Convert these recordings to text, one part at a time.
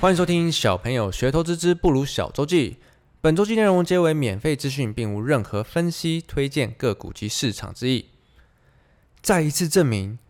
欢迎收听小朋友学投资之不如小周记。本周记内容皆为免费资讯，并无任何分析、推荐个股及市场之意。再一次证明，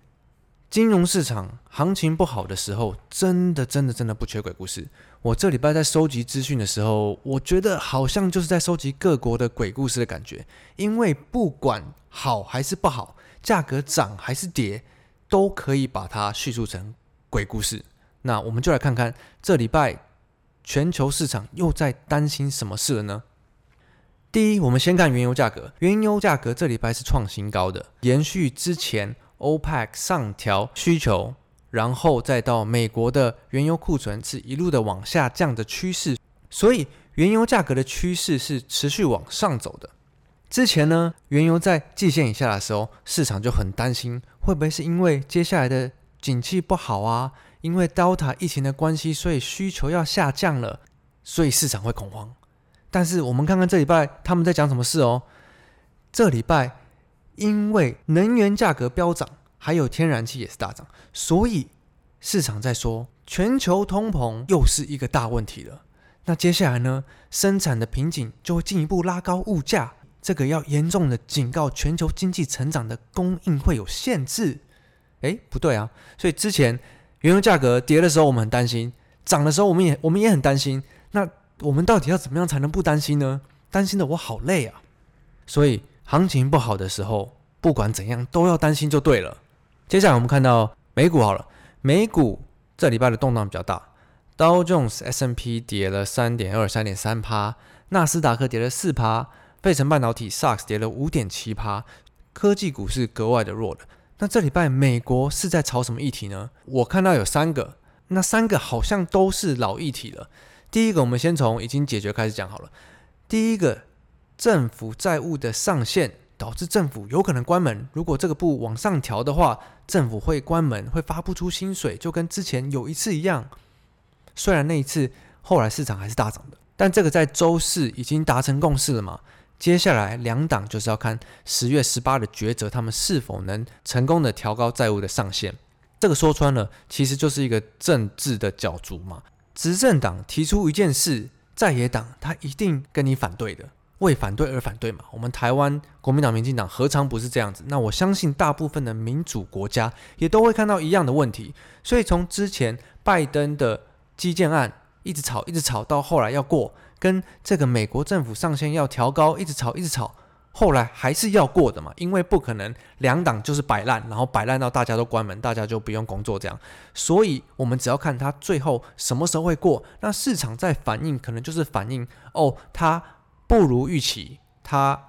金融市场行情不好的时候，真的、真的、真的不缺鬼故事。我这礼拜在收集资讯的时候，我觉得好像就是在收集各国的鬼故事的感觉。因为不管好还是不好，价格涨还是跌，都可以把它叙述成鬼故事。那我们就来看看这礼拜全球市场又在担心什么事了呢？第一，我们先看原油价格，原油价格这礼拜是创新高的，延续之前 OPEC 上调需求，然后再到美国的原油库存是一路的往下降的趋势，所以原油价格的趋势是持续往上走的。之前呢，原油在季线以下的时候，市场就很担心，会不会是因为接下来的景气不好啊？因为 Delta 疫情的关系，所以需求要下降了，所以市场会恐慌。但是我们看看这礼拜他们在讲什么事哦。这礼拜因为能源价格飙涨，还有天然气也是大涨，所以市场在说全球通膨又是一个大问题了。那接下来呢，生产的瓶颈就会进一步拉高物价，这个要严重的警告全球经济成长的供应会有限制。诶，不对啊，所以之前。原油价格跌的时候，我们很担心；涨的时候，我们也我们也很担心。那我们到底要怎么样才能不担心呢？担心的我好累啊！所以行情不好的时候，不管怎样都要担心就对了。接下来我们看到美股好了，美股这礼拜的动荡比较大，道琼斯 S&P 跌了三点二、三点三趴，纳斯达克跌了四趴，费城半导体 SAX 跌了五点七趴，科技股是格外的弱的。那这礼拜美国是在炒什么议题呢？我看到有三个，那三个好像都是老议题了。第一个，我们先从已经解决开始讲好了。第一个，政府债务的上限导致政府有可能关门。如果这个不往上调的话，政府会关门，会发不出薪水，就跟之前有一次一样。虽然那一次后来市场还是大涨的，但这个在周四已经达成共识了嘛。接下来两党就是要看十月十八的抉择，他们是否能成功的调高债务的上限。这个说穿了，其实就是一个政治的角逐嘛。执政党提出一件事，在野党他一定跟你反对的，为反对而反对嘛。我们台湾国民党、民进党何尝不是这样子？那我相信大部分的民主国家也都会看到一样的问题。所以从之前拜登的基建案一直吵，一直吵到后来要过。跟这个美国政府上限要调高，一直吵一直吵，后来还是要过的嘛，因为不可能两党就是摆烂，然后摆烂到大家都关门，大家就不用工作这样。所以我们只要看它最后什么时候会过，那市场在反应可能就是反应哦，它不如预期，它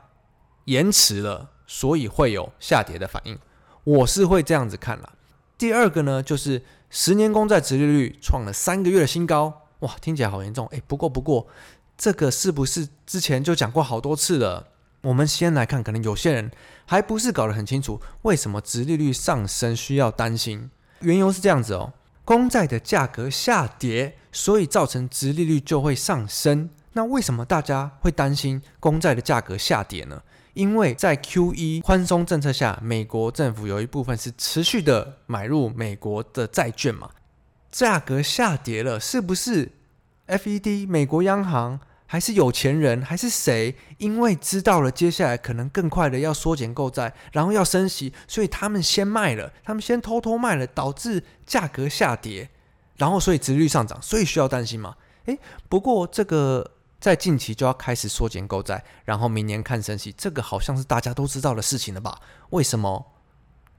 延迟了，所以会有下跌的反应。我是会这样子看了。第二个呢，就是十年公债殖利率创了三个月的新高，哇，听起来好严重。诶，不过不过。这个是不是之前就讲过好多次了？我们先来看，可能有些人还不是搞得很清楚，为什么殖利率上升需要担心？缘由是这样子哦，公债的价格下跌，所以造成殖利率就会上升。那为什么大家会担心公债的价格下跌呢？因为在 QE 宽松政策下，美国政府有一部分是持续的买入美国的债券嘛，价格下跌了，是不是 FED 美国央行？还是有钱人，还是谁？因为知道了接下来可能更快的要缩减购债，然后要升息，所以他们先卖了，他们先偷偷卖了，导致价格下跌，然后所以殖利率上涨，所以需要担心吗？诶，不过这个在近期就要开始缩减购债，然后明年看升息，这个好像是大家都知道的事情了吧？为什么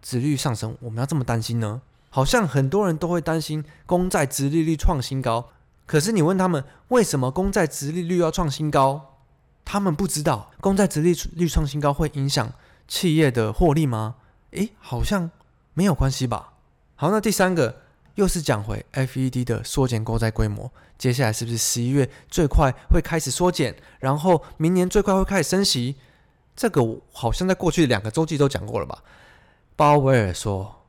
殖率上升我们要这么担心呢？好像很多人都会担心公债殖利率创新高。可是你问他们为什么公债殖利率要创新高，他们不知道公债殖利率创新高会影响企业的获利吗？诶，好像没有关系吧。好，那第三个又是讲回 FED 的缩减购债规模，接下来是不是十一月最快会开始缩减，然后明年最快会开始升息？这个好像在过去两个周记都讲过了吧？鲍威尔说。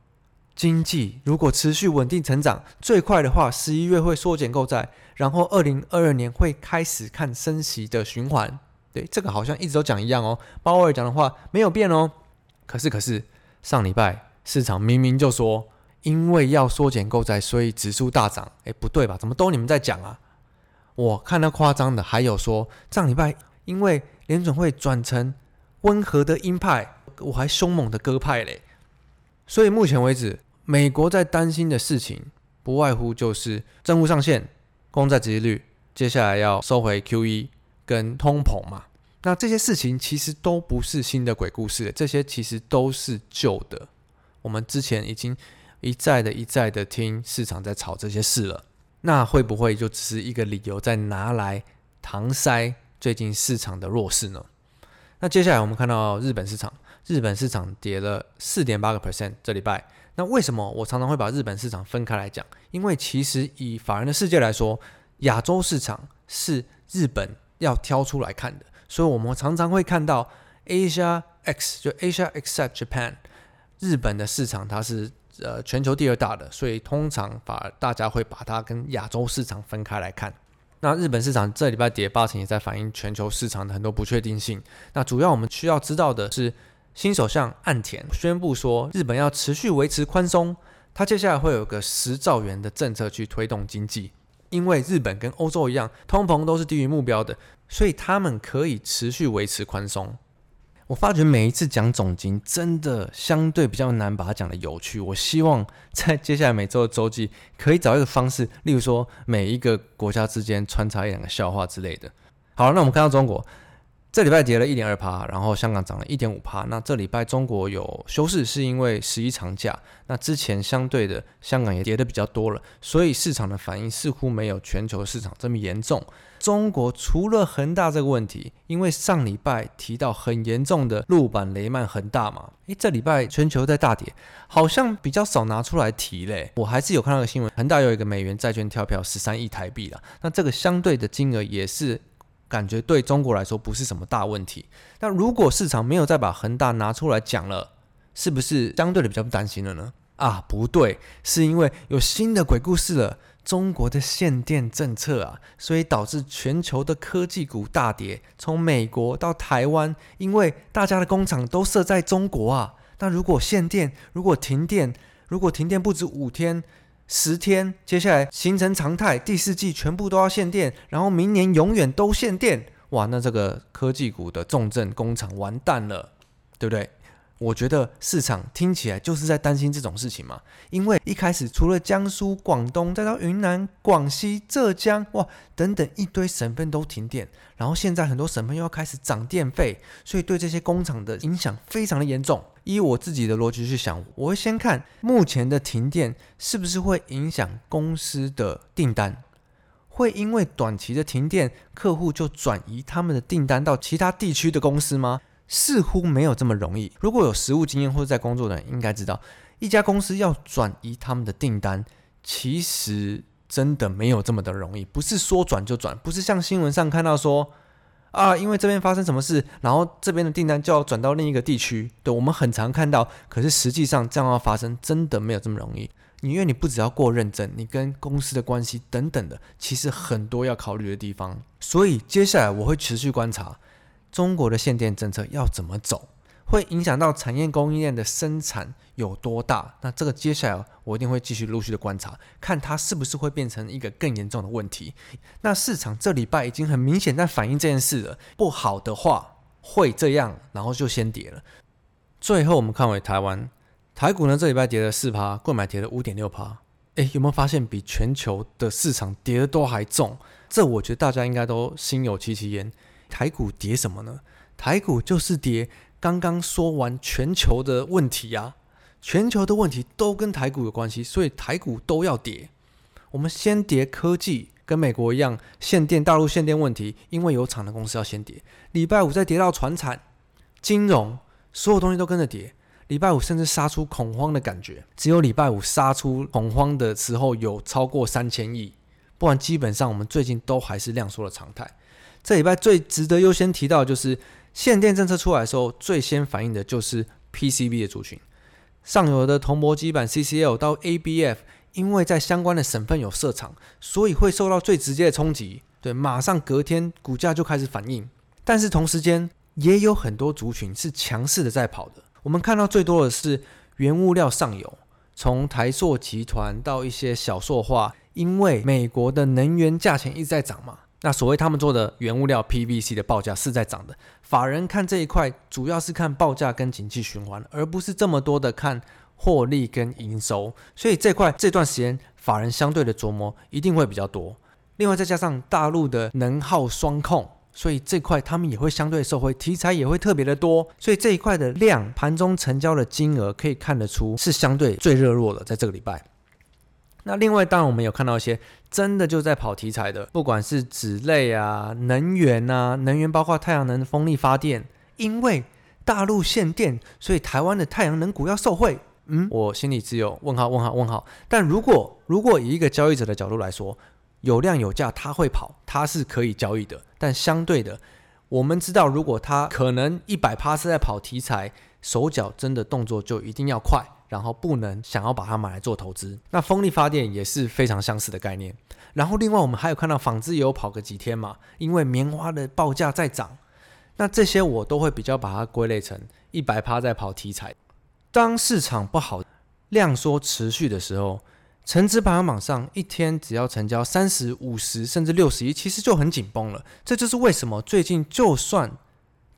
经济如果持续稳定成长，最快的话，十一月会缩减购债，然后二零二二年会开始看升息的循环。对，这个好像一直都讲一样哦。鲍威尔讲的话没有变哦。可是，可是上礼拜市场明明就说因为要缩减购债，所以指数大涨。哎，不对吧？怎么都你们在讲啊？我看到夸张的还有说，上礼拜因为联准会转成温和的鹰派，我还凶猛的鸽派嘞。所以目前为止，美国在担心的事情，不外乎就是债务上限、公债殖利率，接下来要收回 QE 跟通膨嘛。那这些事情其实都不是新的鬼故事，这些其实都是旧的。我们之前已经一再的、一再的听市场在炒这些事了。那会不会就只是一个理由，再拿来搪塞最近市场的弱势呢？那接下来我们看到日本市场，日本市场跌了四点八个 percent 这礼拜。那为什么我常常会把日本市场分开来讲？因为其实以法人的世界来说，亚洲市场是日本要挑出来看的，所以我们常常会看到 Asia X 就 Asia except Japan，日本的市场它是呃全球第二大的，所以通常把大家会把它跟亚洲市场分开来看。那日本市场这礼拜跌八成，也在反映全球市场的很多不确定性。那主要我们需要知道的是。新首相岸田宣布说，日本要持续维持宽松，他接下来会有个十兆元的政策去推动经济。因为日本跟欧洲一样，通膨都是低于目标的，所以他们可以持续维持宽松。我发觉每一次讲总经，真的相对比较难把它讲得有趣。我希望在接下来每周的周记，可以找一个方式，例如说每一个国家之间穿插一两个笑话之类的。好，那我们看到中国。这礼拜跌了一点二趴，然后香港涨了一点五趴。那这礼拜中国有休市，是因为十一长假。那之前相对的香港也跌得比较多了，所以市场的反应似乎没有全球市场这么严重。中国除了恒大这个问题，因为上礼拜提到很严重的陆版雷曼恒大嘛，诶，这礼拜全球在大跌，好像比较少拿出来提嘞。我还是有看到个新闻，恒大有一个美元债券跳票十三亿台币了，那这个相对的金额也是。感觉对中国来说不是什么大问题，但如果市场没有再把恒大拿出来讲了，是不是相对的比较不担心了呢？啊，不对，是因为有新的鬼故事了，中国的限电政策啊，所以导致全球的科技股大跌，从美国到台湾，因为大家的工厂都设在中国啊，那如果限电，如果停电，如果停电不止五天。十天，接下来形成常态，第四季全部都要限电，然后明年永远都限电，哇，那这个科技股的重镇工厂完蛋了，对不对？我觉得市场听起来就是在担心这种事情嘛，因为一开始除了江苏、广东，再到云南、广西、浙江，哇，等等一堆省份都停电，然后现在很多省份又要开始涨电费，所以对这些工厂的影响非常的严重。依我自己的逻辑去想，我会先看目前的停电是不是会影响公司的订单，会因为短期的停电，客户就转移他们的订单到其他地区的公司吗？似乎没有这么容易。如果有实务经验或者在工作的人应该知道，一家公司要转移他们的订单，其实真的没有这么的容易，不是说转就转，不是像新闻上看到说。啊，因为这边发生什么事，然后这边的订单就要转到另一个地区。对，我们很常看到，可是实际上这样要发生，真的没有这么容易。因为你不只要过认证，你跟公司的关系等等的，其实很多要考虑的地方。所以接下来我会持续观察中国的限电政策要怎么走。会影响到产业供应链的生产有多大？那这个接下来我一定会继续陆续的观察，看它是不是会变成一个更严重的问题。那市场这礼拜已经很明显在反映这件事了，不好的话会这样，然后就先跌了。最后我们看回台湾，台股呢这礼拜跌了四趴，购买跌了五点六趴。诶，有没有发现比全球的市场跌的都还重？这我觉得大家应该都心有戚戚焉。台股跌什么呢？台股就是跌。刚刚说完全球的问题啊，全球的问题都跟台股有关系，所以台股都要跌。我们先跌科技，跟美国一样限电，大陆限电问题，因为有厂的公司要先跌。礼拜五再跌到传产、金融，所有东西都跟着跌。礼拜五甚至杀出恐慌的感觉，只有礼拜五杀出恐慌的时候有超过三千亿，不然基本上我们最近都还是量缩的常态。这礼拜最值得优先提到的就是。限电政策出来的时候，最先反映的就是 PCB 的族群，上游的铜箔基板 CCL 到 ABF，因为在相关的省份有设厂，所以会受到最直接的冲击。对，马上隔天股价就开始反应。但是同时间也有很多族群是强势的在跑的。我们看到最多的是原物料上游，从台塑集团到一些小塑化，因为美国的能源价钱一直在涨嘛，那所谓他们做的原物料 PVC 的报价是在涨的。法人看这一块，主要是看报价跟景气循环，而不是这么多的看获利跟营收。所以这块这段时间，法人相对的琢磨一定会比较多。另外再加上大陆的能耗双控。所以这块他们也会相对受惠，题材也会特别的多，所以这一块的量，盘中成交的金额可以看得出是相对最热络的，在这个礼拜。那另外当然我们有看到一些真的就在跑题材的，不管是纸类啊、能源啊、能源包括太阳能、风力发电，因为大陆限电，所以台湾的太阳能股要受惠。嗯，我心里只有问号、问号、问号。但如果如果以一个交易者的角度来说，有量有价，它会跑，它是可以交易的。但相对的，我们知道，如果它可能一百趴是在跑题材，手脚真的动作就一定要快，然后不能想要把它买来做投资。那风力发电也是非常相似的概念。然后另外我们还有看到纺织也有跑个几天嘛，因为棉花的报价在涨。那这些我都会比较把它归类成一百趴在跑题材。当市场不好，量缩持续的时候。成指排行榜上一天只要成交三十五十甚至六十亿，其实就很紧绷了。这就是为什么最近就算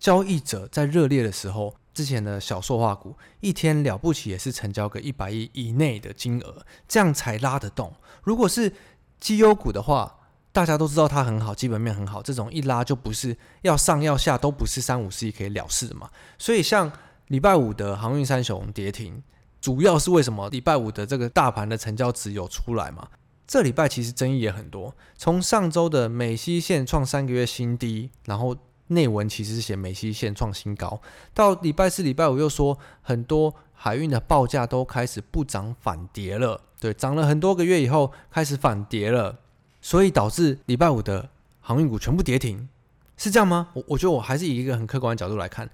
交易者在热烈的时候，之前的小塑化股一天了不起也是成交个一百亿以内的金额，这样才拉得动。如果是绩优股的话，大家都知道它很好，基本面很好，这种一拉就不是要上要下都不是三五十亿可以了事的嘛。所以像礼拜五的航运三雄跌停。主要是为什么礼拜五的这个大盘的成交值有出来嘛？这礼拜其实争议也很多。从上周的美西线创三个月新低，然后内文其实是写美西线创新高，到礼拜四、礼拜五又说很多海运的报价都开始不涨反跌了。对，涨了很多个月以后开始反跌了，所以导致礼拜五的航运股全部跌停，是这样吗？我我觉得我还是以一个很客观的角度来看。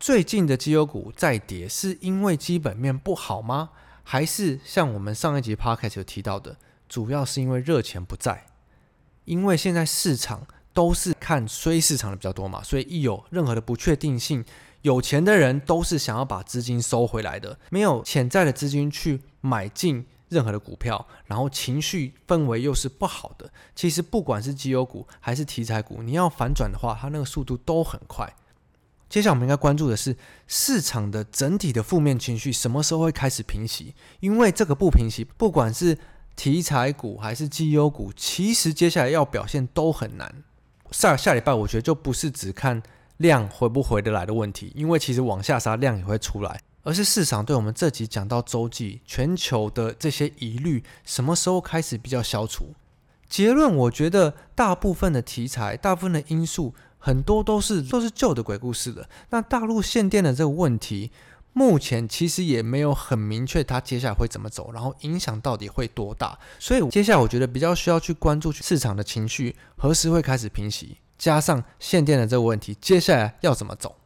最近的绩优股在跌，是因为基本面不好吗？还是像我们上一集 podcast 有提到的，主要是因为热钱不在？因为现在市场都是看衰市场的比较多嘛，所以一有任何的不确定性，有钱的人都是想要把资金收回来的，没有潜在的资金去买进任何的股票，然后情绪氛围又是不好的。其实不管是绩优股还是题材股，你要反转的话，它那个速度都很快。接下来我们应该关注的是市场的整体的负面情绪什么时候会开始平息？因为这个不平息，不管是题材股还是绩优股，其实接下来要表现都很难。下下礼拜我觉得就不是只看量回不回得来的问题，因为其实往下杀量也会出来，而是市场对我们这集讲到周记全球的这些疑虑什么时候开始比较消除？结论我觉得大部分的题材，大部分的因素。很多都是都是旧的鬼故事了。那大陆限电的这个问题，目前其实也没有很明确，它接下来会怎么走，然后影响到底会多大。所以接下来我觉得比较需要去关注市场的情绪何时会开始平息，加上限电的这个问题，接下来要怎么走。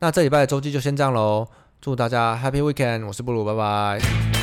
那这礼拜的周记就先这样喽，祝大家 Happy Weekend，我是布鲁，拜拜。